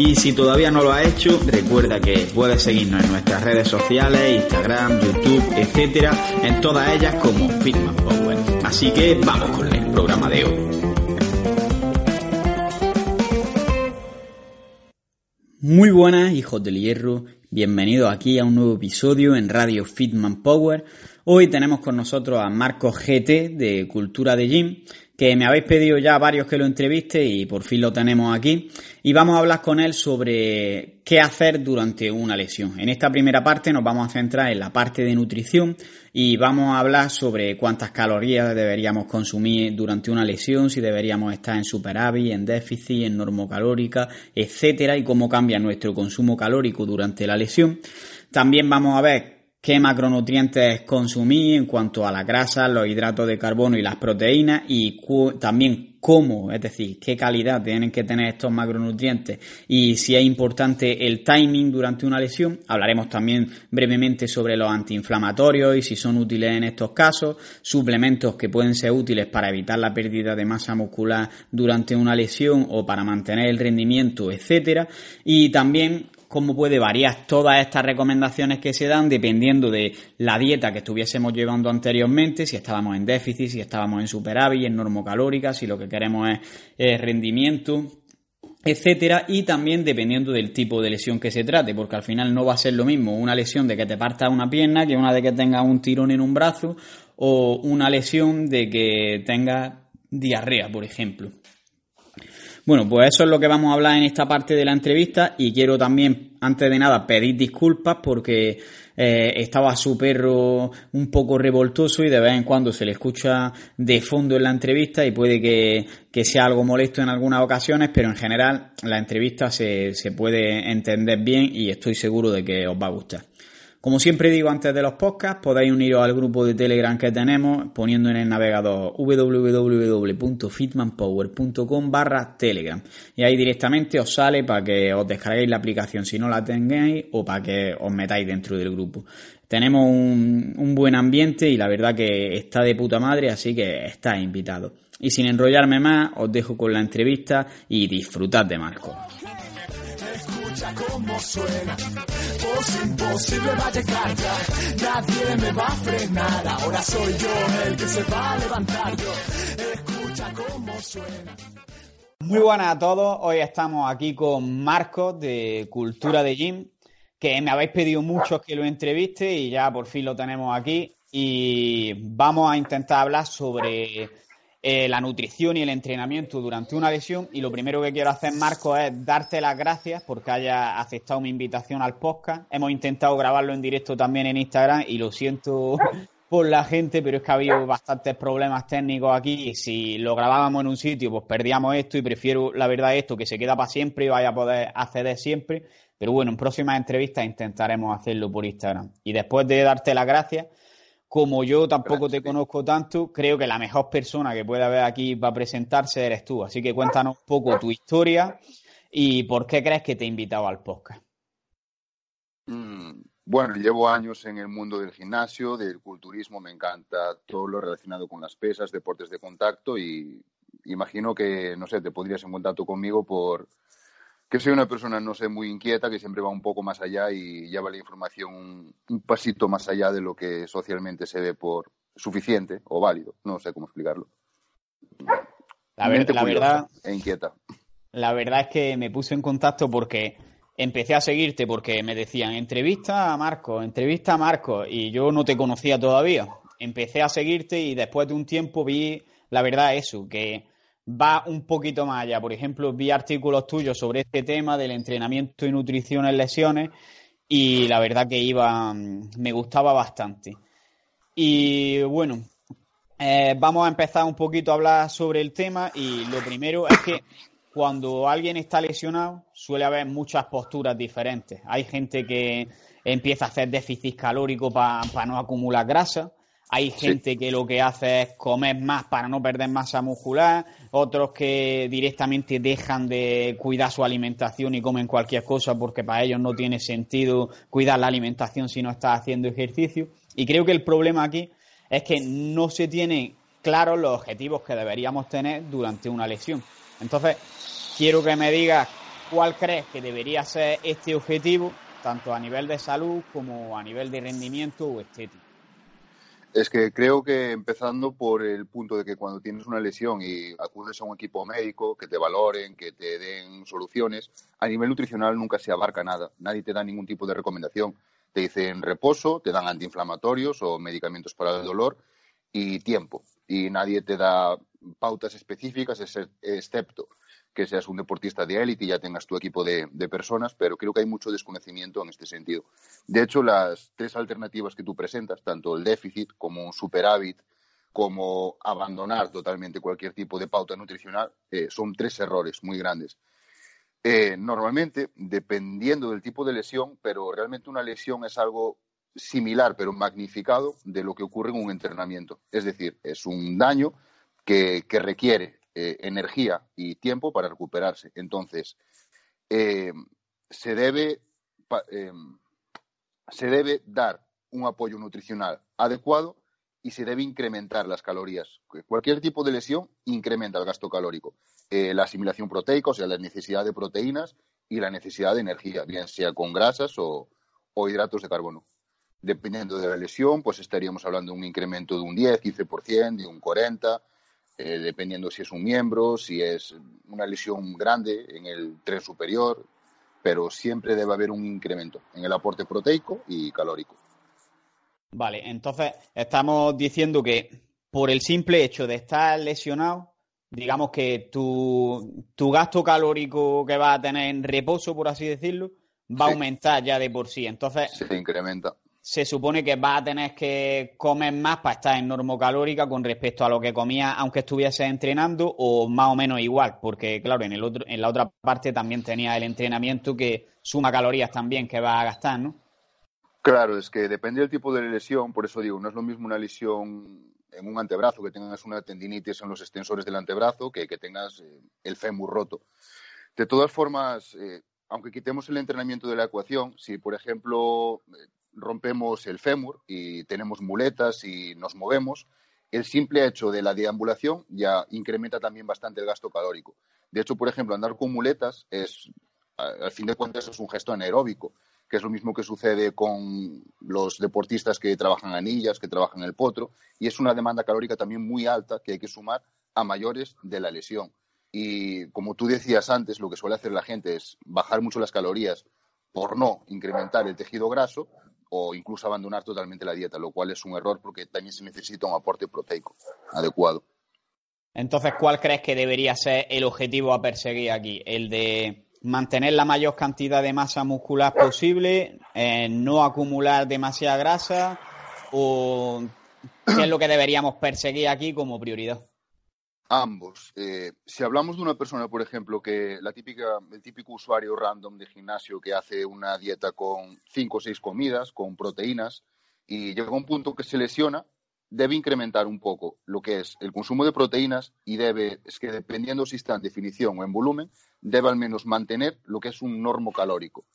Y si todavía no lo has hecho, recuerda que puedes seguirnos en nuestras redes sociales, Instagram, YouTube, etcétera, en todas ellas como Fitman Power. Así que vamos con el programa de hoy. Muy buenas, hijos del hierro. Bienvenidos aquí a un nuevo episodio en Radio Fitman Power. Hoy tenemos con nosotros a Marcos GT de Cultura de Gym que me habéis pedido ya varios que lo entreviste y por fin lo tenemos aquí. Y vamos a hablar con él sobre qué hacer durante una lesión. En esta primera parte nos vamos a centrar en la parte de nutrición y vamos a hablar sobre cuántas calorías deberíamos consumir durante una lesión, si deberíamos estar en superávit, en déficit, en normocalórica, etcétera, y cómo cambia nuestro consumo calórico durante la lesión. También vamos a ver qué macronutrientes consumir en cuanto a la grasa, los hidratos de carbono y las proteínas y también cómo, es decir, qué calidad tienen que tener estos macronutrientes y si es importante el timing durante una lesión. Hablaremos también brevemente sobre los antiinflamatorios y si son útiles en estos casos, suplementos que pueden ser útiles para evitar la pérdida de masa muscular durante una lesión o para mantener el rendimiento, etcétera, y también cómo puede variar todas estas recomendaciones que se dan dependiendo de la dieta que estuviésemos llevando anteriormente, si estábamos en déficit, si estábamos en superávit, en normocalórica, si lo que queremos es, rendimiento etcétera, y también dependiendo del tipo de lesión que se trate, porque al final no va a ser lo mismo una lesión de que te parta una pierna que una de que tengas un tirón en un brazo o una lesión de que tengas diarrea, por ejemplo. Bueno, pues eso es lo que vamos a hablar en esta parte de la entrevista y quiero también, antes de nada, pedir disculpas porque eh, estaba su perro un poco revoltoso y de vez en cuando se le escucha de fondo en la entrevista y puede que, que sea algo molesto en algunas ocasiones, pero en general la entrevista se, se puede entender bien y estoy seguro de que os va a gustar. Como siempre digo antes de los podcasts, podéis uniros al grupo de Telegram que tenemos poniendo en el navegador www.fitmanpower.com barra Telegram. Y ahí directamente os sale para que os descarguéis la aplicación si no la tengáis o para que os metáis dentro del grupo. Tenemos un, buen ambiente y la verdad que está de puta madre, así que estáis invitados. Y sin enrollarme más, os dejo con la entrevista y disfrutad de Marco cómo suena. Voz imposible va a llegar ya. Nadie me va a frenar. Ahora soy yo el que se va a levantar. Yo escucha cómo suena. Muy buenas a todos. Hoy estamos aquí con Marcos de Cultura de Gym, que me habéis pedido muchos que lo entreviste y ya por fin lo tenemos aquí. Y vamos a intentar hablar sobre eh, la nutrición y el entrenamiento durante una lesión. Y lo primero que quiero hacer, Marco, es darte las gracias porque hayas aceptado mi invitación al podcast. Hemos intentado grabarlo en directo también en Instagram y lo siento por la gente, pero es que ha habido bastantes problemas técnicos aquí si lo grabábamos en un sitio, pues perdíamos esto y prefiero, la verdad, esto que se queda para siempre y vaya a poder acceder siempre. Pero bueno, en próximas entrevistas intentaremos hacerlo por Instagram. Y después de darte las gracias, como yo tampoco te conozco tanto, creo que la mejor persona que puede haber aquí para presentarse eres tú. Así que cuéntanos un poco tu historia y por qué crees que te he invitado al podcast. Mm, bueno, llevo años en el mundo del gimnasio, del culturismo, me encanta todo lo relacionado con las pesas, deportes de contacto y imagino que, no sé, te podrías en contacto conmigo por, que soy una persona, no sé, muy inquieta, que siempre va un poco más allá y lleva la información un, pasito más allá de lo que socialmente se ve por suficiente o válido. No sé cómo explicarlo. La, verdad. E inquieta. La verdad es que me puse en contacto porque empecé a seguirte porque me decían entrevista a Marco, entrevista a Marco y yo no te conocía todavía. Empecé a seguirte y después de un tiempo vi la verdad eso, que va un poquito más allá. Por ejemplo, vi artículos tuyos sobre este tema del entrenamiento y nutrición en lesiones y la verdad que iba, mm, me gustaba bastante. Y bueno, eh, vamos a empezar un poquito a hablar sobre el tema y lo primero es que cuando alguien está lesionado suele haber muchas posturas diferentes. Hay gente que empieza a hacer déficit calórico para no acumular grasa. Hay gente que lo que hace es comer más para no perder masa muscular, otros que directamente dejan de cuidar su alimentación y comen cualquier cosa porque para ellos no tiene sentido cuidar la alimentación si no estás haciendo ejercicio. Y creo que el problema aquí es que no se tienen claros los objetivos que deberíamos tener durante una lesión. Entonces, quiero que me digas cuál crees que debería ser este objetivo, tanto a nivel de salud como a nivel de rendimiento o estético. Es que creo que empezando por el punto de que cuando tienes una lesión y acudes a un equipo médico, que te valoren, que te den soluciones, a nivel nutricional nunca se abarca nada. Nadie te da ningún tipo de recomendación. Te dicen reposo, te dan antiinflamatorios o medicamentos para el dolor y tiempo. Y nadie te da pautas específicas, excepto que seas un deportista de élite y ya tengas tu equipo de, personas, pero creo que hay mucho desconocimiento en este sentido. De hecho, las tres alternativas que tú presentas, tanto el déficit como un superávit, como abandonar totalmente cualquier tipo de pauta nutricional, eh, son tres errores muy grandes. Eh, normalmente, dependiendo del tipo de lesión, pero realmente una lesión es algo similar, pero magnificado, de lo que ocurre en un entrenamiento. Es decir, es un daño que requiere eh, energía y tiempo para recuperarse. Entonces, eh, se, debe, eh, se debe dar un apoyo nutricional adecuado y se debe incrementar las calorías. Cualquier tipo de lesión incrementa el gasto calórico. la asimilación proteica, o sea, la necesidad de proteínas y la necesidad de energía, bien sea con grasas o, o hidratos de carbono. Dependiendo de la lesión, pues estaríamos hablando de un incremento de un 10, 15%, de un 40%, eh, dependiendo si es un miembro, si es una lesión grande en el tren superior, pero siempre debe haber un incremento en el aporte proteico y calórico. Vale, entonces estamos diciendo que por el simple hecho de estar lesionado, digamos que tu, gasto calórico que va a tener en reposo, por así decirlo, va a aumentar ya de por sí. Entonces, se incrementa se supone que vas a tener que comer más para estar en normocalórica con respecto a lo que comías aunque estuviese entrenando o más o menos igual, porque claro, en el otro, en la otra parte también tenía el entrenamiento que suma calorías también que vas a gastar, ¿no? Claro, es que depende del tipo de lesión, por eso digo, no es lo mismo una lesión en un antebrazo, que tengas una tendinitis en los extensores del antebrazo, que que tengas eh, el fémur roto. De todas formas, eh, aunque quitemos el entrenamiento de la ecuación, si por ejemplo rompemos el fémur y tenemos muletas y nos movemos, el simple hecho de la deambulación ya incrementa también bastante el gasto calórico. De hecho, por ejemplo, andar con muletas es, al fin de cuentas, es un gesto anaeróbico, que es lo mismo que sucede con los deportistas que trabajan anillas, que trabajan el potro, y es una demanda calórica también muy alta que hay que sumar a mayores de la lesión. Y como tú decías antes, lo que suele hacer la gente es bajar mucho las calorías por no incrementar el tejido graso, o incluso abandonar totalmente la dieta, lo cual es un error porque también se necesita un aporte proteico adecuado. Entonces, ¿cuál crees que debería ser el objetivo a perseguir aquí? ¿El de mantener la mayor cantidad de masa muscular posible, eh, no acumular demasiada grasa o qué es lo que deberíamos perseguir aquí como prioridad? Ambos. Eh, si hablamos de una persona, por ejemplo, que la típica, el típico usuario random de gimnasio que hace una dieta con cinco o seis comidas, con proteínas, y llega a un punto que se lesiona, debe incrementar un poco lo que es el consumo de proteínas y debe, es que dependiendo si está en definición o en volumen, debe al menos mantener lo que es un normo calórico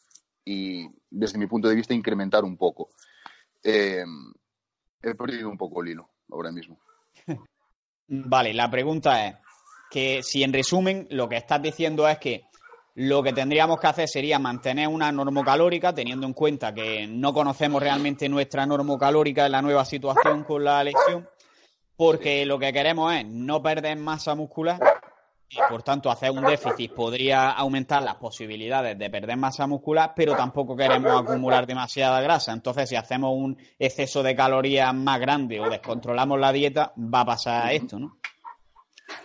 y, desde mi punto de vista, incrementar un poco. Eh, he perdido un poco el hilo ahora mismo. Vale, la pregunta es que si en resumen lo que estás diciendo es que lo que tendríamos que hacer sería mantener una normocalórica, teniendo en cuenta que no conocemos realmente nuestra normocalórica en la nueva situación con la lesión, porque lo que queremos es no perder masa muscular y por tanto hacer un déficit podría aumentar las posibilidades de perder masa muscular, pero tampoco queremos acumular demasiada grasa. Entonces, si hacemos un exceso de calorías más grande o descontrolamos la dieta, va a pasar esto, ¿no?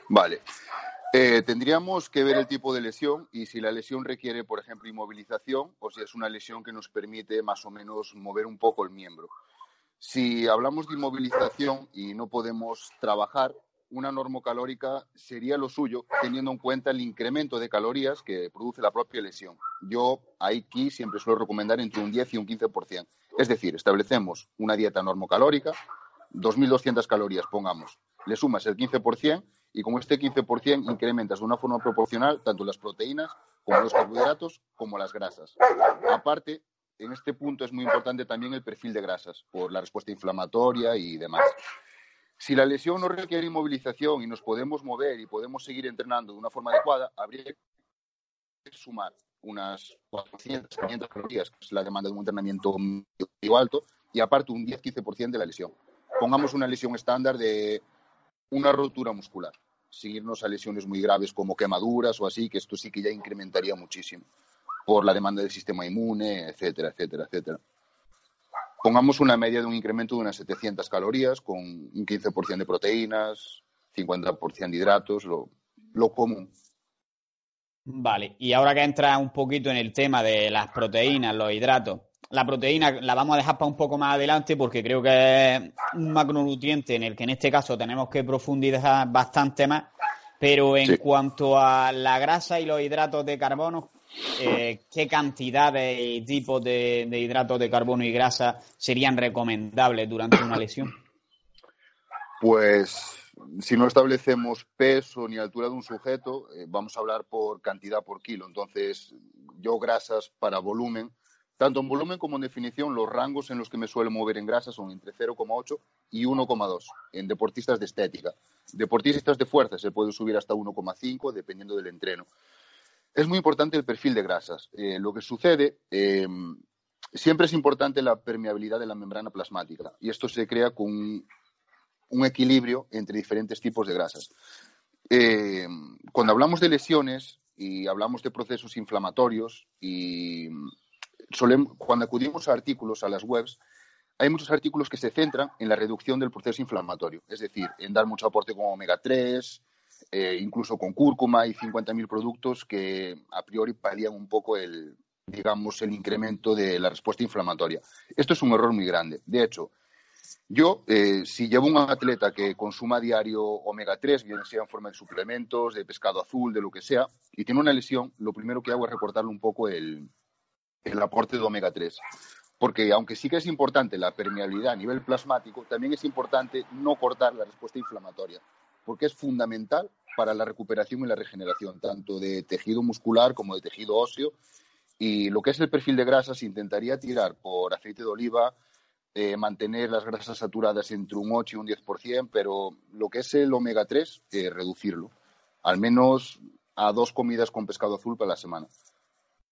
Vale. Eh, tendríamos que ver el tipo de lesión y si la lesión requiere, por ejemplo, inmovilización o si es una lesión que nos permite más o menos mover un poco el miembro. Si hablamos de inmovilización y no podemos trabajar, una normocalórica sería lo suyo, teniendo en cuenta el incremento de calorías que produce la propia lesión. Yo aquí siempre suelo recomendar entre un 10 y un 15%. Es decir, establecemos una dieta normocalórica, 2.200 calorías, pongamos, le sumas el 15% y con este 15% incrementas de una forma proporcional tanto las proteínas como los carbohidratos como las grasas. Aparte, en este punto es muy importante también el perfil de grasas por la respuesta inflamatoria y demás. Si la lesión no requiere inmovilización y nos podemos mover y podemos seguir entrenando de una forma adecuada, habría que sumar unas 400, 500 calorías, que es la demanda de un entrenamiento medio alto, y aparte un 10-15% de la lesión. Pongamos una lesión estándar de una rotura muscular, seguirnos a lesiones muy graves como quemaduras o así, que esto sí que ya incrementaría muchísimo por la demanda del sistema inmune, etcétera, etcétera, etcétera. Pongamos una media de un incremento de unas 700 calorías con un 15% de proteínas, 50% de hidratos, lo, lo común. Vale, y ahora que entra un poquito en el tema de las proteínas, los hidratos, la proteína la vamos a dejar para un poco más adelante porque creo que es un macronutriente en el que en este caso tenemos que profundizar bastante más. Pero en cuanto a la grasa y los hidratos de carbono, eh, qué cantidades y tipos de, hidratos de carbono y grasa serían recomendables durante una lesión? Pues si no establecemos peso ni altura de un sujeto, eh, vamos a hablar por cantidad por kilo. Entonces, yo grasas para volumen, tanto en volumen como en definición, los rangos en los que me suelo mover en grasa son entre 0,8 y 1,2 en deportistas de estética. Deportistas de fuerza se puede subir hasta 1,5 dependiendo del entreno es muy importante el perfil de grasas. Eh, lo que sucede, eh, siempre es importante la permeabilidad de la membrana plasmática y esto se crea con un, equilibrio entre diferentes tipos de grasas. Eh, cuando hablamos de lesiones y hablamos de procesos inflamatorios y cuando acudimos a artículos, a las webs, hay muchos artículos que se centran en la reducción del proceso inflamatorio, es decir, en dar mucho aporte con omega 3, eh, incluso con cúrcuma y 50.000 productos que a priori palían un poco el, digamos, el incremento de la respuesta inflamatoria. Esto es un error muy grande. De hecho, yo, eh, si llevo un atleta que consuma diario omega 3, bien sea en forma de suplementos, de pescado azul, de lo que sea, y tiene una lesión, lo primero que hago es recortarle un poco el, el aporte de omega 3. Porque aunque sí que es importante la permeabilidad a nivel plasmático, también es importante no cortar la respuesta inflamatoria porque es fundamental para la recuperación y la regeneración, tanto de tejido muscular como de tejido óseo. Y lo que es el perfil de grasas, intentaría tirar por aceite de oliva, eh, mantener las grasas saturadas entre un 8 y un 10%, pero lo que es el omega 3, eh, reducirlo, al menos a dos comidas con pescado azul para la semana.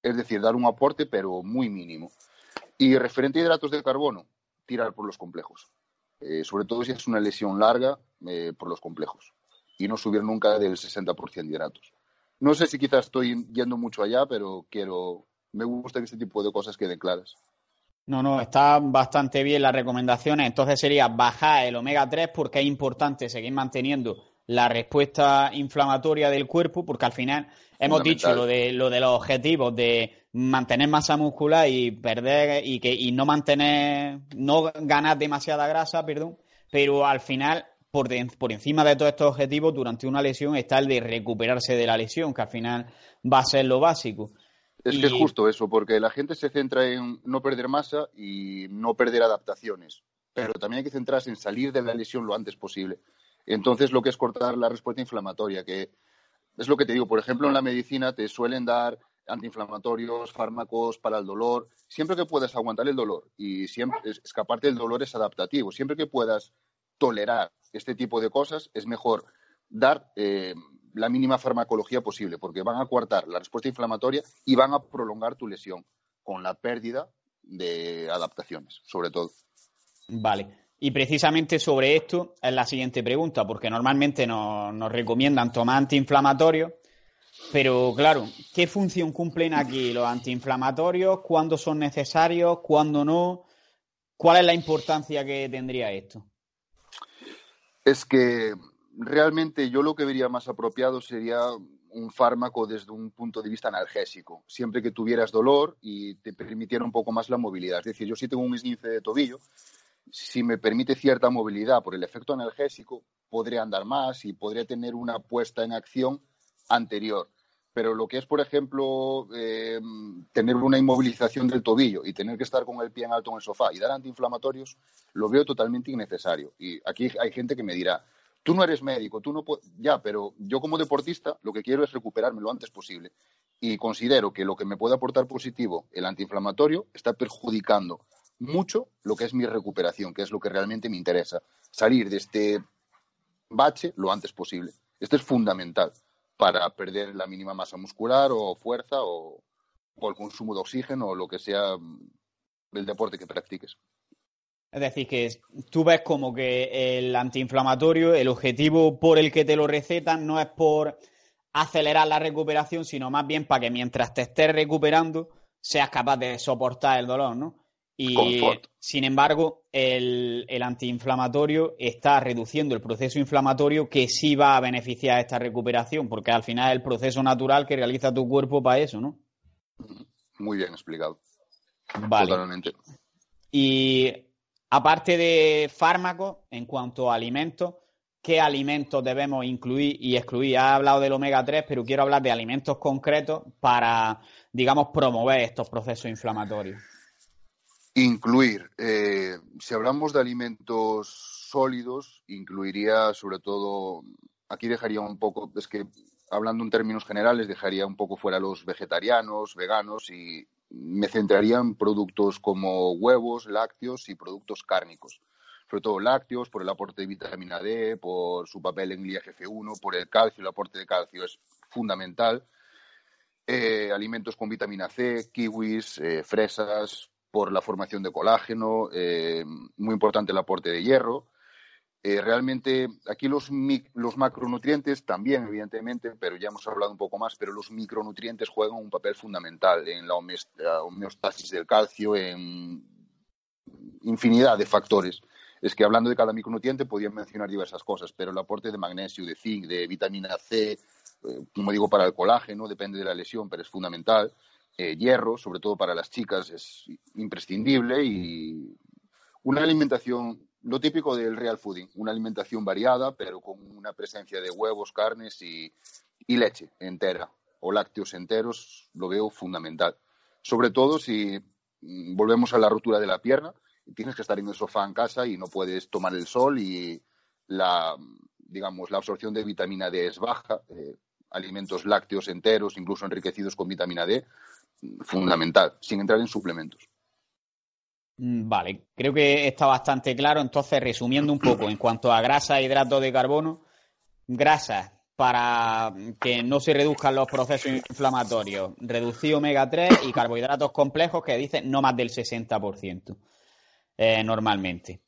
Es decir, dar un aporte, pero muy mínimo. Y referente a hidratos de carbono, tirar por los complejos. Eh, sobre todo si es una lesión larga eh, por los complejos, y no subir nunca del 60% de hidratos. No sé si quizás estoy yendo mucho allá, pero quiero, me gusta que este tipo de cosas queden claras. No, no, está bastante bien las recomendaciones. Entonces sería bajar el omega 3 porque es importante seguir manteniendo la respuesta inflamatoria del cuerpo, porque al final hemos dicho lo de, lo de los objetivos de mantener masa muscular y perder y que y no mantener no ganar demasiada grasa, perdón, pero al final por, por encima de todos estos objetivos durante una lesión está el de recuperarse de la lesión, que al final va a ser lo básico. Es que es justo eso, porque la gente se centra en no perder masa y no perder adaptaciones, pero también hay que centrarse en salir de la lesión lo antes posible. Entonces, lo que es cortar la respuesta inflamatoria, que es lo que te digo, por ejemplo, en la medicina te suelen dar antiinflamatorios, fármacos para el dolor, siempre que puedas aguantar el dolor y siempre escaparte del dolor es adaptativo, siempre que puedas tolerar este tipo de cosas es mejor dar eh, la mínima farmacología posible porque van a coartar la respuesta inflamatoria y van a prolongar tu lesión con la pérdida de adaptaciones, sobre todo. Vale. Y precisamente sobre esto es la siguiente pregunta, porque normalmente nos, nos recomiendan tomar antiinflamatorios pero claro, ¿qué función cumplen aquí los antiinflamatorios? ¿Cuándo son necesarios? ¿Cuándo no? ¿Cuál es la importancia que tendría esto? Es que realmente yo lo que vería más apropiado sería un fármaco desde un punto de vista analgésico, siempre que tuvieras dolor y te permitiera un poco más la movilidad. Es decir, yo si tengo un esguince de tobillo, si me permite cierta movilidad por el efecto analgésico, podré andar más y podré tener una puesta en acción anterior. Pero lo que es, por ejemplo, eh, tener una inmovilización del tobillo y tener que estar con el pie en alto en el sofá y dar antiinflamatorios, lo veo totalmente innecesario. Y aquí hay gente que me dirá, tú no eres médico, tú no puedes, ya, pero yo como deportista lo que quiero es recuperarme lo antes posible. Y considero que lo que me puede aportar positivo el antiinflamatorio está perjudicando mucho lo que es mi recuperación, que es lo que realmente me interesa. Salir de este bache lo antes posible. Esto es fundamental para perder la mínima masa muscular o fuerza o, el consumo de oxígeno o lo que sea mm, el deporte que practiques. Es decir, que tú ves como que el antiinflamatorio, el objetivo por el que te lo recetan no es por acelerar la recuperación, sino más bien para que mientras te estés recuperando seas capaz de soportar el dolor, ¿no? Y sin embargo, el, el, antiinflamatorio está reduciendo el proceso inflamatorio que sí va a beneficiar esta recuperación, porque al final es el proceso natural que realiza tu cuerpo para eso, ¿no? Muy bien explicado. Vale. Totalmente. Y aparte de fármacos, en cuanto a alimentos, ¿qué alimentos debemos incluir y excluir? Ha hablado del omega 3, pero quiero hablar de alimentos concretos para, digamos, promover estos procesos inflamatorios. Incluir. Eh, si hablamos de alimentos sólidos, incluiría sobre todo, aquí dejaría un poco, es que hablando en términos generales, dejaría un poco fuera los vegetarianos, veganos y me centraría en productos como huevos, lácteos y productos cárnicos. Sobre todo lácteos, por el aporte de vitamina D, por su papel en el IGF-1, por el calcio, el aporte de calcio es fundamental. Eh, alimentos con vitamina C, kiwis, eh, fresas, por la formación de colágeno, eh, muy importante el aporte de hierro. Eh, realmente aquí los, los macronutrientes también, evidentemente, pero ya hemos hablado un poco más, pero los micronutrientes juegan un papel fundamental en la homeostasis del calcio, en infinidad de factores. Es que hablando de cada micronutriente podía mencionar diversas cosas, pero el aporte de magnesio, de zinc, de vitamina C, eh, como digo, para el colágeno, depende de la lesión, pero es fundamental. Eh, hierro, sobre todo para las chicas, es imprescindible y una alimentación, lo típico del real fooding, una alimentación variada, pero con una presencia de huevos, carnes y, leche entera o lácteos enteros, lo veo fundamental. Sobre todo si mm, volvemos a la rotura de la pierna, tienes que estar en el sofá en casa y no puedes tomar el sol y la, digamos, la absorción de vitamina D es baja. Eh, alimentos lácteos enteros, incluso enriquecidos con vitamina D, fundamental, sin entrar en suplementos. Mm, vale, creo que está bastante claro. Entonces, resumiendo un poco, en cuanto a grasa e hidratos de carbono, grasas para que no se reduzcan los procesos inflamatorios, reducir omega 3 y carbohidratos complejos que dicen no más del 60% eh, normalmente.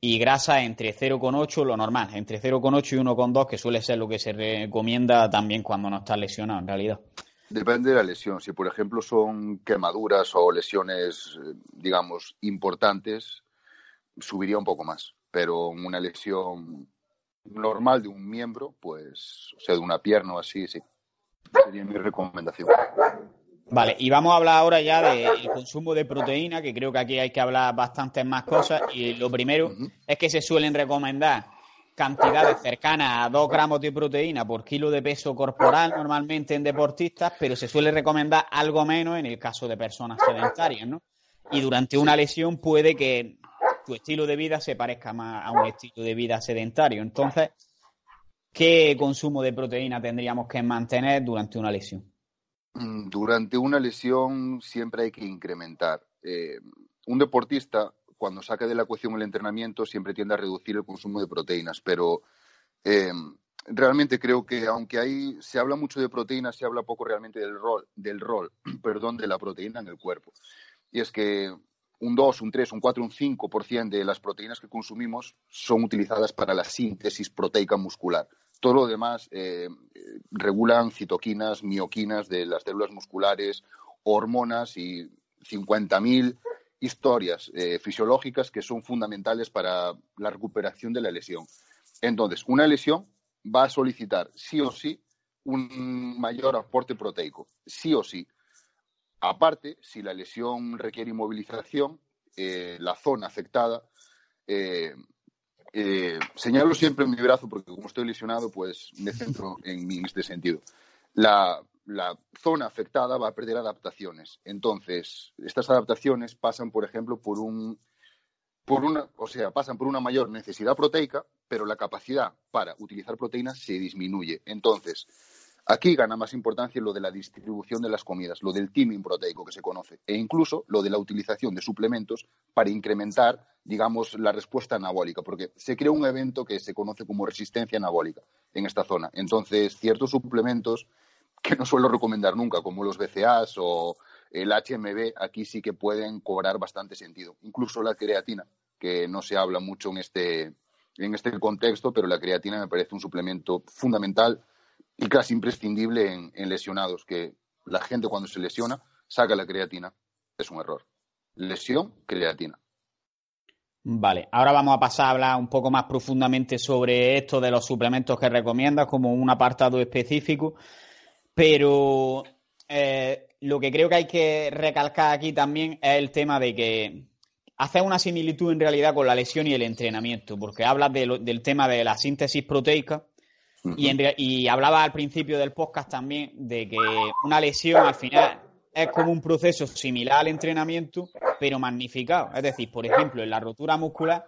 Y grasa entre 0,8, lo normal, entre 0,8 y 1,2, que suele ser lo que se recomienda también cuando no está lesionado en realidad. Depende de la lesión. Si, por ejemplo, son quemaduras o lesiones, digamos, importantes, subiría un poco más. Pero una lesión normal de un miembro, pues, o sea, de una pierna o así, sí. Sería mi recomendación. Vale, y vamos a hablar ahora ya del consumo de proteína, que creo que aquí hay que hablar bastantes más cosas. Y lo primero es que se suelen recomendar cantidades cercanas a 2 gramos de proteína por kilo de peso corporal normalmente en deportistas, pero se suele recomendar algo menos en el caso de personas sedentarias, ¿no? Y durante una lesión puede que tu estilo de vida se parezca más a un estilo de vida sedentario. Entonces, ¿qué consumo de proteína tendríamos que mantener durante una lesión? Mm, durante una lesión siempre hay que incrementar. Eh, un deportista cuando saca de la ecuación el entrenamiento siempre tiende a reducir el consumo de proteínas, pero eh, realmente creo que aunque ahí se habla mucho de proteínas, se habla poco realmente del rol, del rol perdón, de la proteína en el cuerpo. Y es que un 2, un 3, un 4, un 5% de las proteínas que consumimos son utilizadas para la síntesis proteica muscular. Todo lo demás eh, regulan citoquinas, mioquinas de las células musculares, hormonas y 50.000 historias eh, fisiológicas que son fundamentales para la recuperación de la lesión. Entonces, una lesión va a solicitar sí o sí un mayor aporte proteico, sí o sí. Aparte, si la lesión requiere inmovilización, eh, la zona afectada, eh, señalo siempre mi brazo porque como estoy lesionado, pues me centro en, en este sentido. La, la zona afectada va a perder adaptaciones. Entonces, estas adaptaciones pasan, por ejemplo, por un por una, o sea, pasan por una mayor necesidad proteica, pero la capacidad para utilizar proteínas se disminuye. Entonces, aquí gana más importancia lo de la distribución de las comidas, lo del timing proteico que se conoce, e incluso lo de la utilización de suplementos para incrementar, digamos, la respuesta anabólica, porque se crea un evento que se conoce como resistencia anabólica en esta zona. Entonces, ciertos suplementos que no suelo recomendar nunca, como los BCAs o el HMB, aquí sí que pueden cobrar bastante sentido. Incluso la creatina, que no se habla mucho en este, en este contexto, pero la creatina me parece un suplemento fundamental y casi imprescindible en, en lesionados, que la gente cuando se lesiona saca la creatina. Es un error. Lesión, creatina. Vale, ahora vamos a pasar a hablar un poco más profundamente sobre esto de los suplementos que recomiendas como un apartado específico. Pero eh, lo que creo que hay que recalcar aquí también es el tema de que hace una similitud en realidad con la lesión y el entrenamiento, porque hablas del tema de la síntesis proteica y, y hablaba al principio del podcast también de que una lesión al final es como un proceso similar al entrenamiento, pero magnificado. Es decir, por ejemplo, en la rotura muscular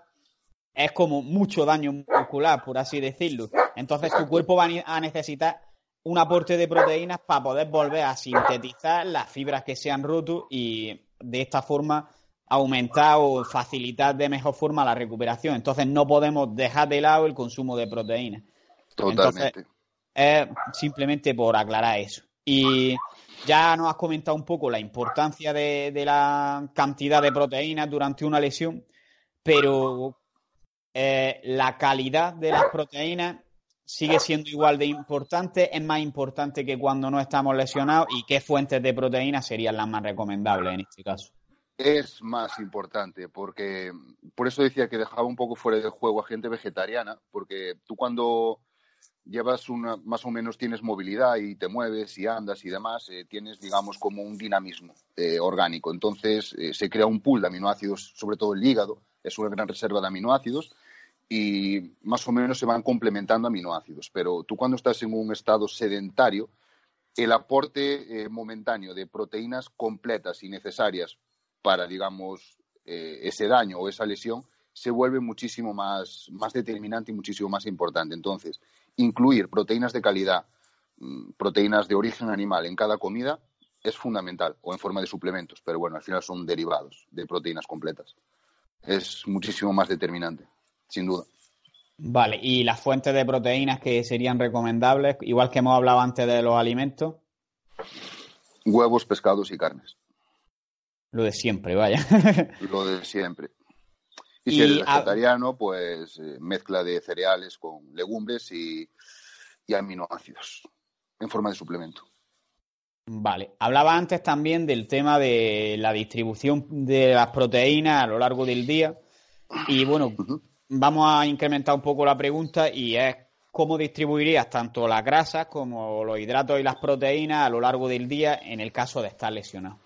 es como mucho daño muscular, por así decirlo. Entonces tu cuerpo va a necesitar un aporte de proteínas para poder volver a sintetizar las fibras que se han roto y de esta forma aumentar o facilitar de mejor forma la recuperación. Entonces no podemos dejar de lado el consumo de proteínas. Totalmente. es simplemente por aclarar eso. Y ya nos has comentado un poco la importancia de, la cantidad de proteínas durante una lesión, pero eh, la calidad de las proteínas sigue siendo igual de importante, es más importante que cuando no estamos lesionados y qué fuentes de proteínas serían las más recomendables en este caso. Es más importante porque por eso decía que dejaba un poco fuera del juego a gente vegetariana, porque tú cuando llevas una, más o menos tienes movilidad y te mueves y andas y demás, eh, tienes, digamos, como un dinamismo eh, orgánico. Entonces eh, se crea un pool de aminoácidos, sobre todo el hígado, es una gran reserva de aminoácidos y más o menos se van complementando aminoácidos. Pero tú cuando estás en un estado sedentario, el aporte eh, momentáneo de proteínas completas y necesarias para, digamos, eh, ese daño o esa lesión se vuelve muchísimo más, más determinante y muchísimo más importante. Entonces, incluir proteínas de calidad, mm, proteínas de origen animal en cada comida es fundamental, o en forma de suplementos, pero bueno, al final son derivados de proteínas completas. Es muchísimo más determinante sin duda. Vale, y las fuentes de proteínas que serían recomendables, igual que hemos hablado antes de los alimentos. Huevos, pescados y carnes. Lo de siempre, vaya. Lo de siempre. Y, si eres vegetariano, pues eh, mezcla de cereales con legumbres y, y aminoácidos en forma de suplemento. Vale, hablaba antes también del tema de la distribución de las proteínas a lo largo del día. Y bueno, vamos a incrementar un poco la pregunta y es cómo distribuirías tanto las grasas como los hidratos y las proteínas a lo largo del día en el caso de estar lesionado.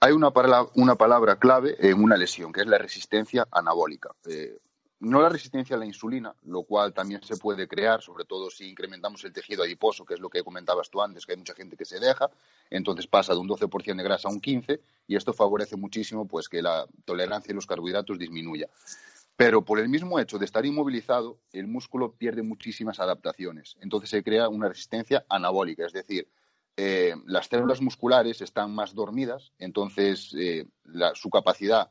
Hay una, palabra, una palabra clave en una lesión, que es la resistencia anabólica. Eh, no la resistencia a la insulina, lo cual también se puede crear, sobre todo si incrementamos el tejido adiposo, que es lo que comentabas tú antes, que hay mucha gente que se deja, entonces pasa de un 12% de grasa a un 15% y esto favorece muchísimo pues que la tolerancia a los carbohidratos disminuya. Pero por el mismo hecho de estar inmovilizado, el músculo pierde muchísimas adaptaciones. Entonces se crea una resistencia anabólica, es decir, eh, las células musculares están más dormidas, entonces eh, su capacidad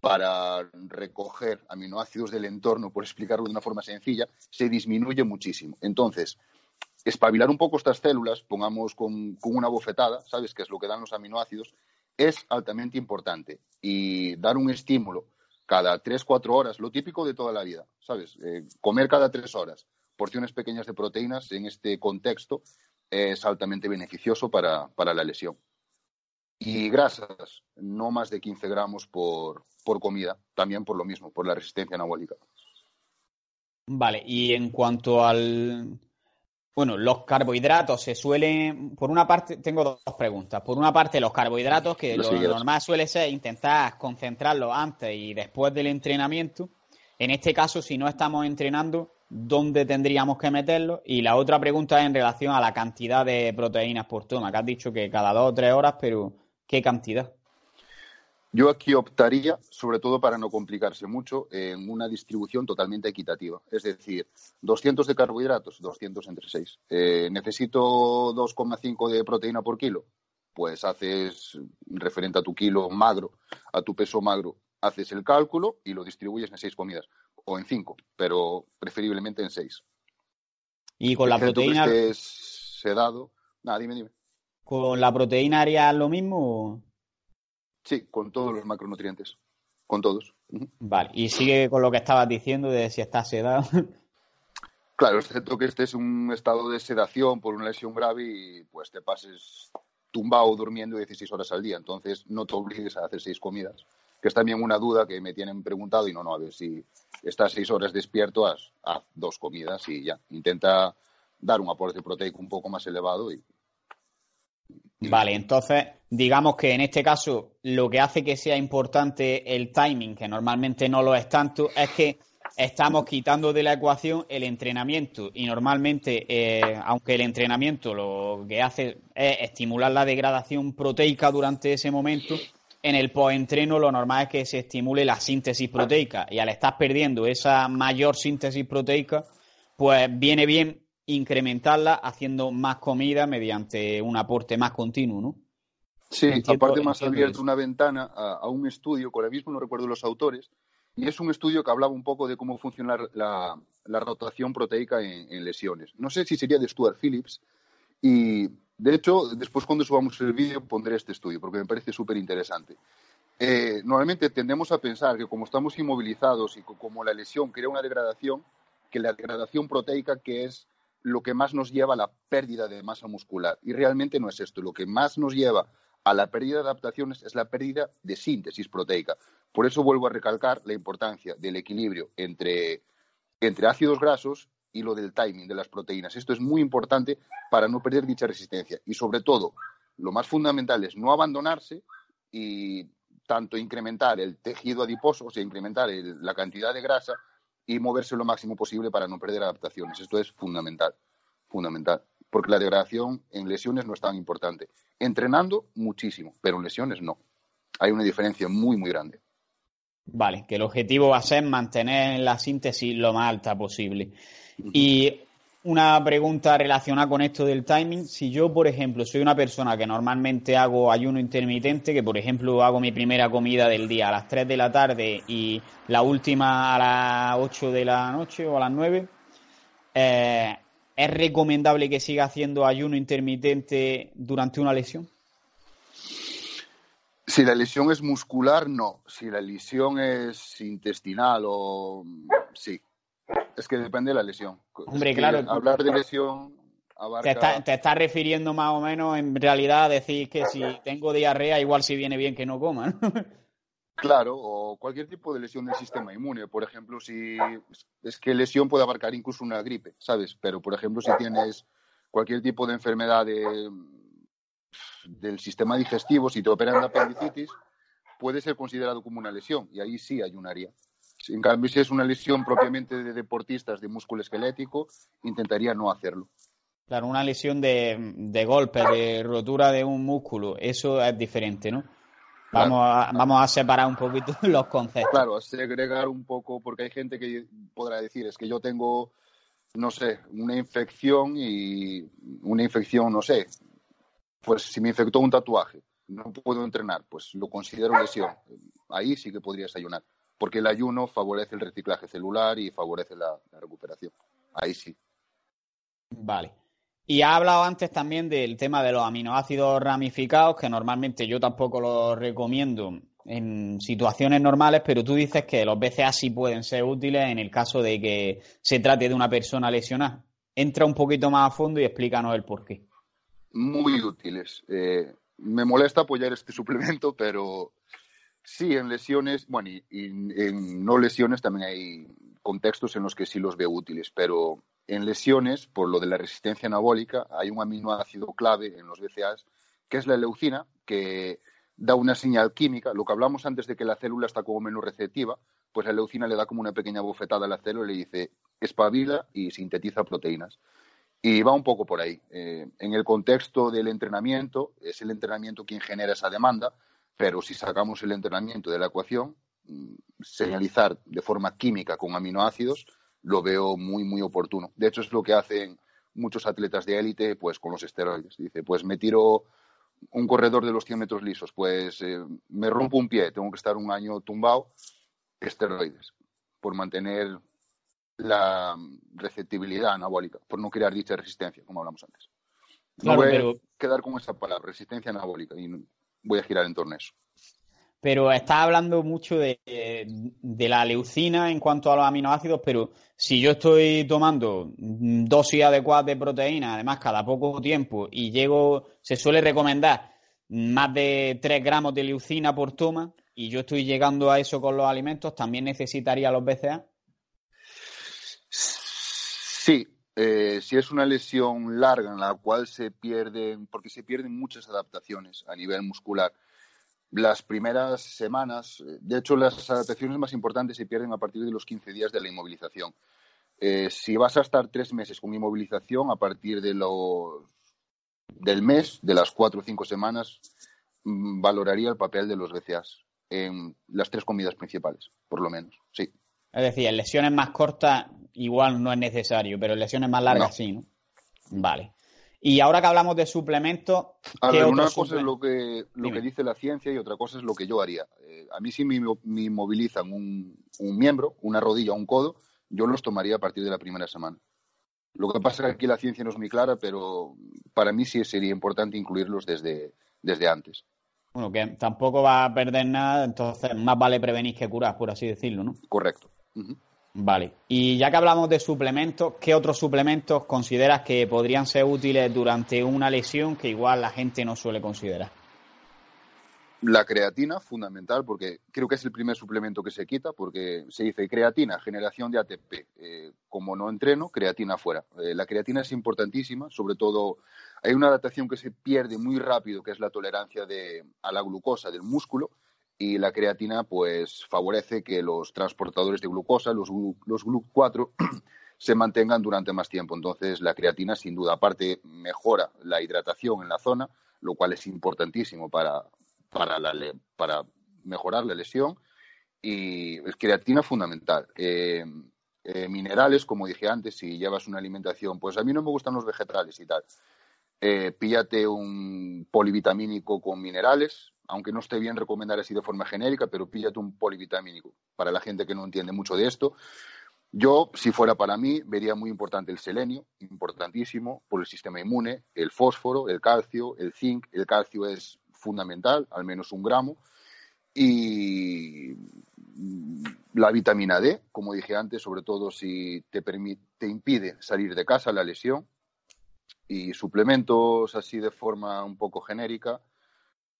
para recoger aminoácidos del entorno, por explicarlo de una forma sencilla, se disminuye muchísimo. Entonces, espabilar un poco estas células, pongamos con, con una bofetada, ¿sabes? Que es lo que dan los aminoácidos, es altamente importante. Y dar un estímulo cada tres, cuatro horas, lo típico de toda la vida, ¿sabes? Eh, comer cada tres horas porciones pequeñas de proteínas en este contexto es altamente beneficioso para, la lesión. Y grasas, no más de 15 gramos por, por comida, también por lo mismo, por la resistencia anabólica. Vale, y en cuanto al, bueno, los carbohidratos se suelen, por una parte, tengo dos preguntas. Por una parte, los carbohidratos, que lo, normal suele ser intentar concentrarlos antes y después del entrenamiento. En este caso, si no estamos entrenando, ¿dónde tendríamos que meterlo? Y la otra pregunta es en relación a la cantidad de proteínas por toma, que has dicho que cada dos o tres horas, pero ¿qué cantidad? Yo aquí optaría, sobre todo para no complicarse mucho, en una distribución totalmente equitativa. Es decir, 200 de carbohidratos, 200 entre 6. Eh, ¿Necesito 2,5 de proteína por kilo? Pues haces, referente a tu kilo magro, a tu peso magro, haces el cálculo y lo distribuyes en seis comidas. O en cinco, pero preferiblemente en seis. Y con la proteína. Sedado. Nada, dime, dime. ¿Con la proteína harías lo mismo? Sí, con todos los macronutrientes. Con todos. Vale, y sigue con lo que estabas diciendo de si estás sedado. Claro, excepto que este es un estado de sedación por una lesión grave y pues te pases tumbado durmiendo 16 horas al día. Entonces no te obligues a hacer seis comidas, que es también una duda que me tienen preguntado y no, no, a ver si estás seis horas despierto, haz, haz dos comidas y ya. Intenta dar un aporte proteico un poco más elevado y, Vale, entonces digamos que en este caso lo que hace que sea importante el timing, que normalmente no lo es tanto, es que estamos quitando de la ecuación el entrenamiento. Y normalmente, eh, aunque el entrenamiento lo que hace es estimular la degradación proteica durante ese momento, en el post-entreno lo normal es que se estimule la síntesis proteica. Y al estar perdiendo esa mayor síntesis proteica, pues viene bien incrementarla haciendo más comida mediante un aporte más continuo, ¿no? Sí, aparte más abierto una ventana a, un estudio, con el mismo no recuerdo los autores, y es un estudio que hablaba un poco de cómo funciona la, rotación proteica en, lesiones. No sé si sería de Stuart Phillips, y de hecho, después cuando subamos el vídeo pondré este estudio, porque me parece súper interesante. Eh, normalmente tendemos a pensar que como estamos inmovilizados y como la lesión crea una degradación, que la degradación proteica, que es lo que más nos lleva a la pérdida de masa muscular. Y realmente no es esto. Lo que más nos lleva a la pérdida de adaptaciones es la pérdida de síntesis proteica. Por eso vuelvo a recalcar la importancia del equilibrio entre, entre ácidos grasos y lo del timing de las proteínas. Esto es muy importante para no perder dicha resistencia. Y sobre todo, lo más fundamental es no abandonarse y tanto incrementar el tejido adiposo, o sea, incrementar la cantidad de grasa, y moverse lo máximo posible para no perder adaptaciones. Esto es fundamental, fundamental, porque la degradación en lesiones no es tan importante. Entrenando muchísimo, pero en lesiones no. Hay una diferencia muy, muy grande. Vale, que el objetivo va a ser mantener la síntesis lo más alta posible. Y una pregunta relacionada con esto del timing. Si yo, por ejemplo, soy una persona que normalmente hago ayuno intermitente, que por ejemplo hago mi primera comida del día a las 3 de la tarde y la última a las 8 de la noche o a las 9, eh, ¿es recomendable que siga haciendo ayuno intermitente durante una lesión? Si la lesión es muscular, no. Si la lesión es intestinal o sí, es que depende de la lesión. Hombre, claro. Hablar de lesión abarca... Te estás refiriendo más o menos en realidad a decir que si tengo diarrea, igual si viene bien que no coma. Claro, o cualquier tipo de lesión del sistema inmune. Por ejemplo, si es que lesión puede abarcar incluso una gripe, ¿sabes? Pero, por ejemplo, si tienes cualquier tipo de enfermedad del sistema digestivo, si te operan la apendicitis, puede ser considerado como una lesión y ahí sí ayunaría. En cambio, si es una lesión propiamente de deportistas de músculo esquelético, intentaría no hacerlo. Claro, una lesión de, golpe, de rotura de un músculo, eso es diferente, ¿no? Vamos, a, vamos a separar un poquito los conceptos. Claro, a segregar un poco, porque hay gente que podrá decir, es que yo tengo, no sé, una infección y una infección, no sé, pues si me infectó un tatuaje, no puedo entrenar, pues lo considero lesión. Ahí sí que podrías ayunar porque el ayuno favorece el reciclaje celular y favorece la, recuperación. Ahí sí. Vale. Y ha hablado antes también del tema de los aminoácidos ramificados, que normalmente yo tampoco los recomiendo en situaciones normales, pero tú dices que los BCA sí pueden ser útiles en el caso de que se trate de una persona lesionada. Entra un poquito más a fondo y explícanos el por qué. Muy útiles. Eh, me molesta apoyar este suplemento, pero Sí, en lesiones, bueno, y, en no lesiones también hay contextos en los que sí los veo útiles, pero en lesiones, por lo de la resistencia anabólica, hay un aminoácido clave en los BCAAs, que es la leucina, que da una señal química. Lo que hablamos antes de que la célula está como menos receptiva, pues la leucina le da como una pequeña bofetada a la célula y le dice espabila y sintetiza proteínas. Y va un poco por ahí. Eh, en el contexto del entrenamiento, es el entrenamiento quien genera esa demanda, pero si sacamos el entrenamiento de la ecuación, mm, señalizar de forma química con aminoácidos lo veo muy, muy oportuno. De hecho, es lo que hacen muchos atletas de élite pues con los esteroides. Dice, pues me tiro un corredor de los 100 metros lisos, pues eh, me rompo un pie, tengo que estar un año tumbado, esteroides, por mantener la receptibilidad anabólica, por no crear dicha resistencia, como hablamos antes. No voy a quedar con esa palabra, resistencia anabólica, y voy a girar en torno a eso. Pero está hablando mucho de, la leucina en cuanto a los aminoácidos, pero si yo estoy tomando dosis adecuadas de proteína, además cada poco tiempo, y llego, se suele recomendar más de 3 gramos de leucina por toma, y yo estoy llegando a eso con los alimentos, ¿también necesitaría los BCA? Sí, eh, si es una lesión larga en la cual se pierden, porque se pierden muchas adaptaciones a nivel muscular las primeras semanas, de hecho las adaptaciones más importantes se pierden a partir de los 15 días de la inmovilización. Eh, si vas a estar tres meses con inmovilización, a partir de los, del mes, de las cuatro o cinco semanas, mm, valoraría el papel de los BCAs en las tres comidas principales, por lo menos, sí. Es decir, lesiones más cortas igual no es necesario, pero lesiones más largas sí, ¿no? Vale. Y ahora que hablamos de suplementos. A ver, una cosa es lo que, lo que dice la ciencia y otra cosa es lo que yo haría. Eh, a mí, si me, inmovilizan un, miembro, una rodilla o un codo, yo los tomaría a partir de la primera semana. Lo que pasa es que aquí la ciencia no es muy clara, pero para mí sí sería importante incluirlos desde, desde antes. Bueno, que tampoco va a perder nada, entonces más vale prevenir que curar, por así decirlo, ¿no? Correcto. Vale. Y ya que hablamos de suplementos, ¿qué otros suplementos consideras que podrían ser útiles durante una lesión que igual la gente no suele considerar? La creatina, fundamental, porque creo que es el primer suplemento que se quita, porque se dice creatina, generación de ATP. Eh, como no entreno, creatina fuera. Eh, la creatina es importantísima, sobre todo hay una adaptación que se pierde muy rápido, que es la tolerancia de, a la glucosa del músculo, y la creatina pues favorece que los transportadores de glucosa, los, los GLUC4, se mantengan durante más tiempo. Entonces la creatina sin duda aparte mejora la hidratación en la zona, lo cual es importantísimo para, para, para mejorar la lesión y es creatina fundamental. Eh, eh, minerales, como dije antes, si llevas una alimentación, pues a mí no me gustan los vegetales y tal. Eh, píllate un polivitamínico con minerales, aunque no esté bien recomendar así de forma genérica, pero píllate un polivitamínico para la gente que no entiende mucho de esto. Yo, si fuera para mí, vería muy importante el selenio, importantísimo por el sistema inmune, el fósforo, el calcio, el zinc. El calcio es fundamental, al menos un gramo. Y la vitamina D, como dije antes, sobre todo si te, te impide salir de casa la lesión. Y suplementos así de forma un poco genérica,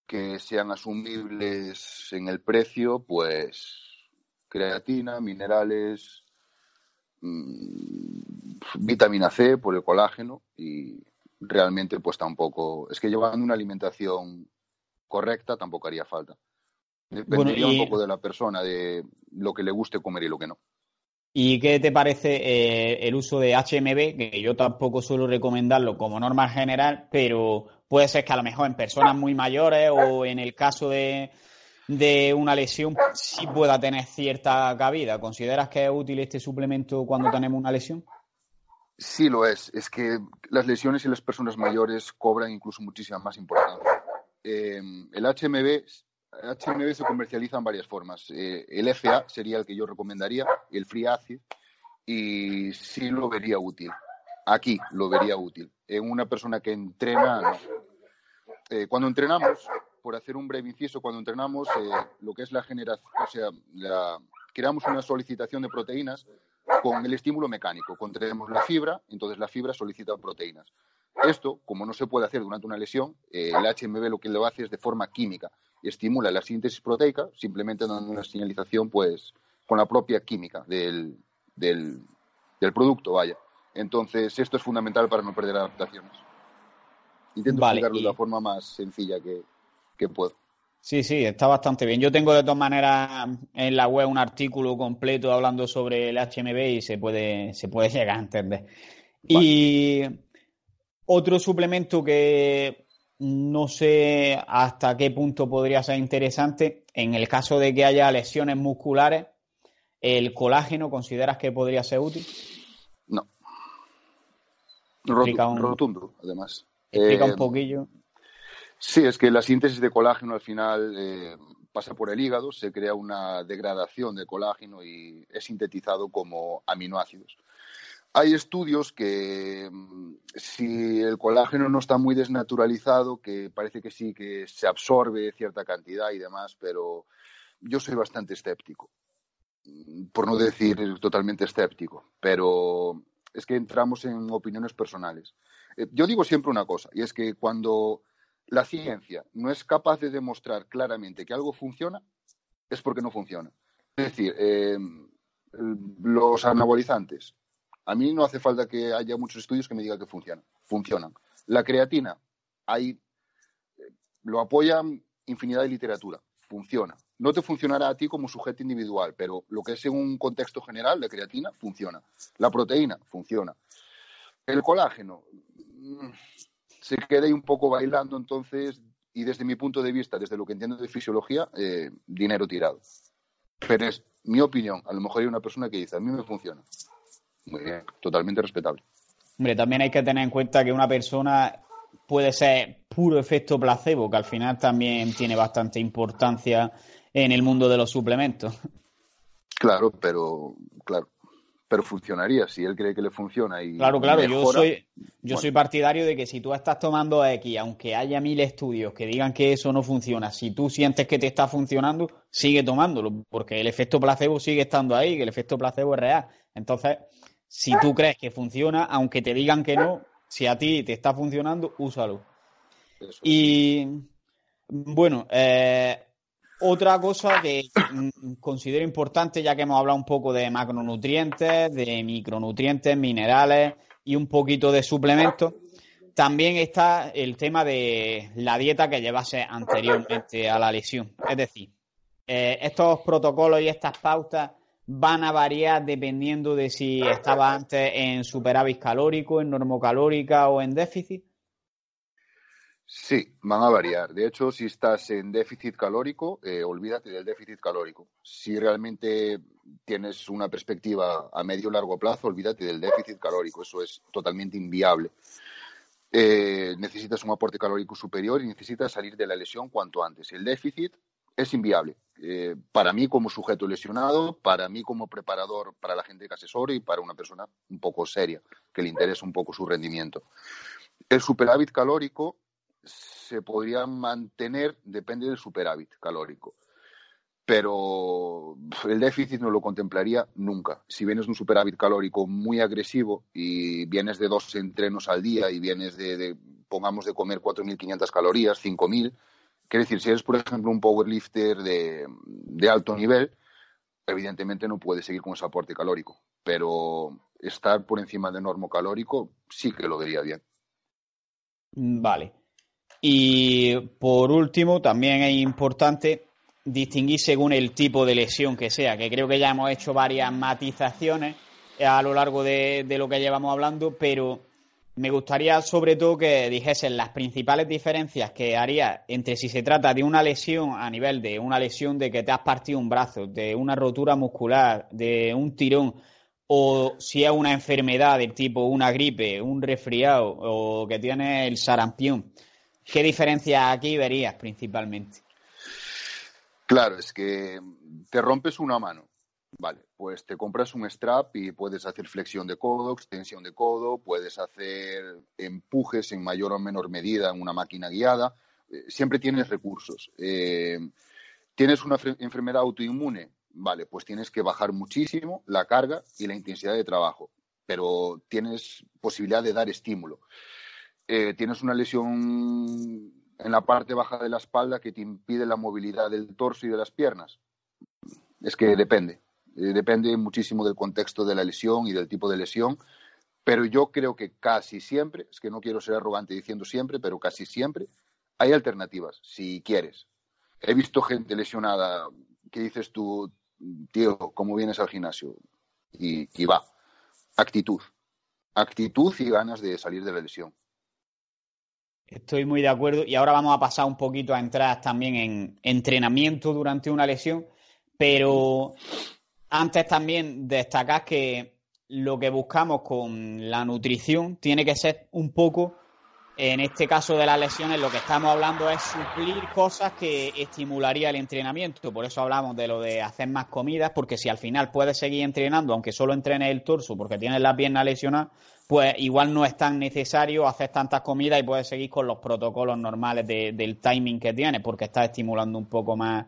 que sean asumibles en el precio, pues creatina, minerales, mm, vitamina C por el colágeno y realmente pues tampoco, es que llevando una alimentación correcta tampoco haría falta. Dependería un poco de la persona, de lo que le guste comer y lo que no. ¿Y qué te parece eh, el uso de HMB? Que yo tampoco suelo recomendarlo como norma general, pero puede ser que a lo mejor en personas muy mayores o en el caso de, una lesión sí pueda tener cierta cabida. ¿Consideras que es útil este suplemento cuando tenemos una lesión? Sí lo es. Es que las lesiones en las personas mayores cobran incluso muchísima más importancia. Eh, el HMB, HMB se comercializa en varias formas. Eh, el FA sería el que yo recomendaría, el Free Acid, y sí lo vería útil. Aquí lo vería útil. En una persona que entrena, eh, cuando entrenamos, por hacer un breve inciso, cuando entrenamos, eh, lo que es la generación, o sea, creamos una solicitación de proteínas con el estímulo mecánico. Contraemos la fibra, entonces la fibra solicita proteínas. Esto, como no se puede hacer durante una lesión, eh, el HMB lo que lo hace es de forma química. Estimula la síntesis proteica, simplemente dando una señalización pues, con la propia química del, del, del producto, vaya. Entonces, esto es fundamental para no perder adaptaciones. Intento explicarlo de la forma más sencilla que, puedo. Sí, sí, está bastante bien. Yo tengo de todas maneras en la web un artículo completo hablando sobre el HMB y se puede, se puede llegar a entender. Y otro suplemento que no sé hasta qué punto podría ser interesante, en el caso de que haya lesiones musculares, ¿el colágeno consideras que podría ser útil? No. Rotundo, además. Explica un eh, poquillo. Sí, es que la síntesis de colágeno al final eh, pasa por el hígado, se crea una degradación de colágeno y es sintetizado como aminoácidos. Hay estudios que mm, si el colágeno no está muy desnaturalizado, que parece que sí, que se absorbe cierta cantidad y demás, pero yo soy bastante escéptico, por no decir totalmente escéptico, pero es que entramos en opiniones personales. Eh, yo digo siempre una cosa, y es que cuando la ciencia no es capaz de demostrar claramente que algo funciona, es porque no funciona. Es decir, eh, los anabolizantes. A mí no hace falta que haya muchos estudios que me digan que funcionan. Funcionan. La creatina, ahí eh, lo apoyan infinidad de literatura. Funciona. No te funcionará a ti como sujeto individual, pero lo que es en un contexto general, la creatina funciona. La proteína funciona. El colágeno, mm, se queda ahí un poco bailando entonces y desde mi punto de vista, desde lo que entiendo de fisiología, eh, dinero tirado. Pero es mi opinión. A lo mejor hay una persona que dice, a mí me funciona. Muy bien, totalmente respetable. Hombre, también hay que tener en cuenta que una persona puede ser puro efecto placebo, que al final también tiene bastante importancia en el mundo de los suplementos. Claro, pero claro, pero funcionaría si él cree que le funciona y claro claro yo soy yo soy partidario de que si tú estás tomando X aunque haya mil estudios que digan que eso no funciona si tú sientes que te está funcionando sigue tomándolo porque el efecto placebo sigue estando ahí que el efecto placebo es real entonces si tú crees que funciona aunque te digan que no si a ti te está funcionando úsalo y bueno eh, otra cosa que considero importante, ya que hemos hablado un poco de macronutrientes, de micronutrientes, minerales y un poquito de suplementos, también está el tema de la dieta que llevase anteriormente a la lesión. Es decir, eh, estos protocolos y estas pautas van a variar dependiendo de si estaba antes en superávit calórico, en normocalórica o en déficit. Sí, van a variar. De hecho, si estás en déficit calórico, eh, olvídate del déficit calórico. Si realmente tienes una perspectiva a medio o largo plazo, olvídate del déficit calórico. Eso es totalmente inviable. Eh, necesitas un aporte calórico superior y necesitas salir de la lesión cuanto antes. El déficit es inviable. Eh, para mí como sujeto lesionado, para mí como preparador para la gente que asesora y para una persona un poco seria, que le interesa un poco su rendimiento. El superávit calórico se podría mantener, depende del superávit calórico. Pero el déficit no lo contemplaría nunca. Si vienes de un superávit calórico muy agresivo y vienes de dos entrenos al día y vienes de, pongamos, de comer 4.500 calorías, 5.000, quiere decir, si eres, por ejemplo, un powerlifter de, de alto nivel, evidentemente no puedes seguir con ese aporte calórico. Pero estar por encima de normo calórico sí que lo vería bien. Vale. Y por último, también es importante distinguir según el tipo de lesión que sea, que creo que ya hemos hecho varias matizaciones a lo largo de, lo que llevamos hablando, pero me gustaría sobre todo que dijesen las principales diferencias que haría entre si se trata de una lesión a nivel de una lesión de que te has partido un brazo, de una rotura muscular, de un tirón, o si es una enfermedad del tipo una gripe, un resfriado o que tiene el sarampión. ¿Qué diferencia aquí verías principalmente? Claro, es que te rompes una mano. Vale, pues te compras un strap y puedes hacer flexión de codo, extensión de codo, puedes hacer empujes en mayor o menor medida en una máquina guiada. Eh, siempre tienes recursos. Eh, tienes una enfermedad autoinmune, vale, pues tienes que bajar muchísimo la carga y la intensidad de trabajo, pero tienes posibilidad de dar estímulo. Eh, tienes una lesión en la parte baja de la espalda que te impide la movilidad del torso y de las piernas. Es que depende. Eh, depende muchísimo del contexto de la lesión y del tipo de lesión. Pero yo creo que casi siempre, es que no quiero ser arrogante diciendo siempre, pero casi siempre hay alternativas, si quieres. he visto gente lesionada que dices tú, tío, ¿cómo vienes al gimnasio? Y, y va. Actitud. Actitud y ganas de salir de la lesión. Estoy muy de acuerdo. Y ahora vamos a pasar un poquito a entrar también en entrenamiento durante una lesión. Pero antes también destacar que lo que buscamos con la nutrición tiene que ser un poco en este caso de las lesiones, lo que estamos hablando es suplir cosas que estimularía el entrenamiento. Por eso hablamos de lo de hacer más comidas, porque si al final puedes seguir entrenando, aunque solo entrenes el torso porque tienes la pierna lesionada, pues igual no es tan necesario hacer tantas comidas y puedes seguir con los protocolos normales del timing que tienes, porque estás estimulando un poco más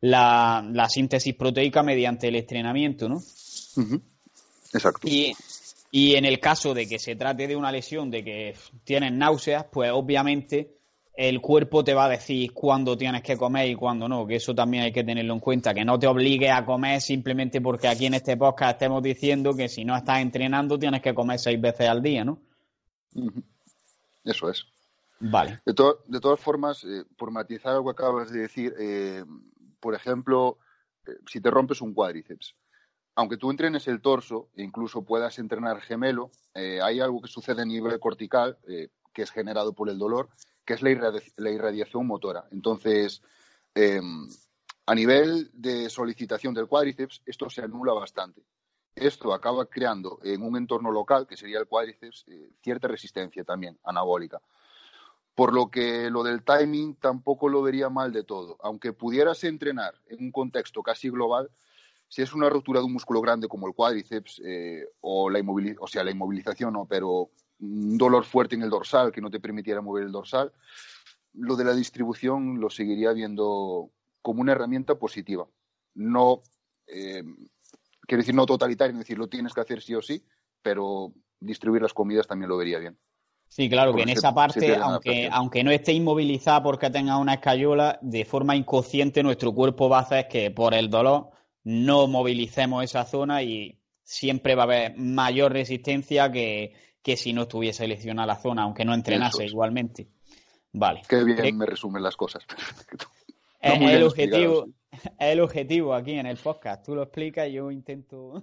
la, síntesis proteica mediante el entrenamiento, ¿no? Exacto. Y y en el caso de que se trate de una lesión, de que tienes náuseas, pues obviamente el cuerpo te va a decir cuándo tienes que comer y cuándo no, que eso también hay que tenerlo en cuenta, que no te obligue a comer simplemente porque aquí en este podcast estemos diciendo que si no estás entrenando tienes que comer seis veces al día, ¿no? Eso es. Vale. De, de todas formas, eh, por matizar algo que acabas de decir, eh, por ejemplo, eh, si te rompes un cuádriceps, aunque tú entrenes el torso e incluso puedas entrenar gemelo, eh, hay algo que sucede a nivel cortical eh, que es generado por el dolor, que es la, irradiación motora. Entonces, em, a nivel de solicitación del cuádriceps, esto se anula bastante. Esto acaba creando en un entorno local, que sería el cuádriceps, cierta resistencia también anabólica. Por lo que lo del timing tampoco lo vería mal de todo. Aunque pudieras entrenar en un contexto casi global, si es una ruptura de un músculo grande como el cuádriceps eh, o, la o sea, la inmovilización, no, pero un dolor fuerte en el dorsal que no te permitiera mover el dorsal, lo de la distribución lo seguiría viendo como una herramienta positiva. No, eh, quiero decir, no totalitaria, es decir, lo tienes que hacer sí o sí, pero distribuir las comidas también lo vería bien. Sí, claro, que en esa parte, aunque, aunque no esté inmovilizada porque tenga una escayola, de forma inconsciente nuestro cuerpo va a hacer que por el dolor no movilicemos esa zona y siempre va a haber mayor resistencia que, si no estuviese seleccionada la zona, aunque no entrenase igualmente. Vale. Qué bien eh, me resumen las cosas. es, el objetivo, es el objetivo aquí en el podcast. Tú lo explicas y yo intento